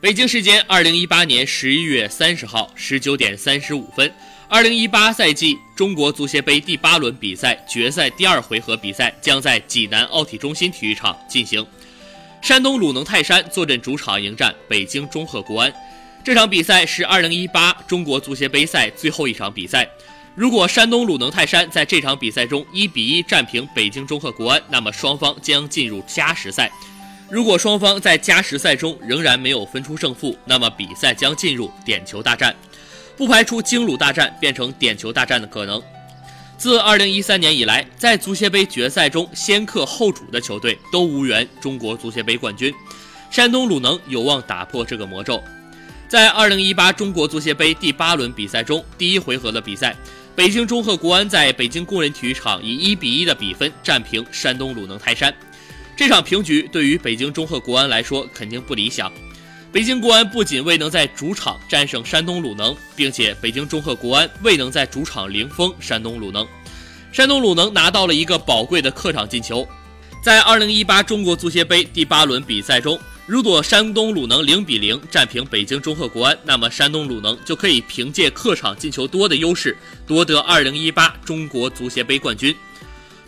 北京时间二零一八年十一月三十号十九点三十五分，二零一八赛季中国足协杯第八轮比赛决赛第二回合比赛将在济南奥体中心体育场进行。山东鲁能泰山坐镇主场迎战北京中赫国安。这场比赛是二零一八中国足协杯赛最后一场比赛。如果山东鲁能泰山在这场比赛中一比一战平北京中赫国安，那么双方将进入加时赛。如果双方在加时赛中仍然没有分出胜负，那么比赛将进入点球大战，不排除京鲁大战变成点球大战的可能。自2013年以来，在足协杯决赛中先客后主的球队都无缘中国足协杯冠军，山东鲁能有望打破这个魔咒。在2018中国足协杯第八轮比赛中，第一回合的比赛，北京中赫国安在北京工人体育场以1比1的比分战平山东鲁能泰山。这场平局对于北京中赫国安来说肯定不理想。北京国安不仅未能在主场战胜山东鲁能，并且北京中赫国安未能在主场零封山东鲁能。山东鲁能拿到了一个宝贵的客场进球。在2018中国足协杯第八轮比赛中，如果山东鲁能0比0战平北京中赫国安，那么山东鲁能就可以凭借客场进球多的优势夺得2018中国足协杯冠军。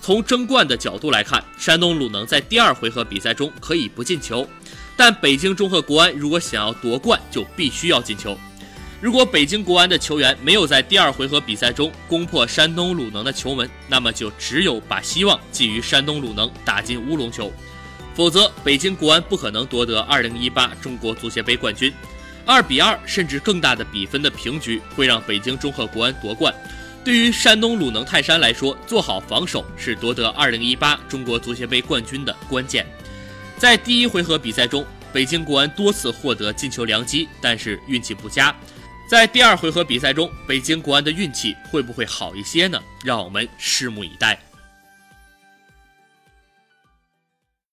从争冠的角度来看，山东鲁能在第二回合比赛中可以不进球，但北京中赫国安如果想要夺冠，就必须要进球。如果北京国安的球员没有在第二回合比赛中攻破山东鲁能的球门，那么就只有把希望寄于山东鲁能打进乌龙球，否则北京国安不可能夺得2018中国足协杯冠军。二比二甚至更大的比分的平局会让北京中赫国安夺冠。对于山东鲁能泰山来说，做好防守是夺得2018中国足协杯冠军的关键。在第一回合比赛中，北京国安多次获得进球良机，但是运气不佳。在第二回合比赛中，北京国安的运气会不会好一些呢？让我们拭目以待。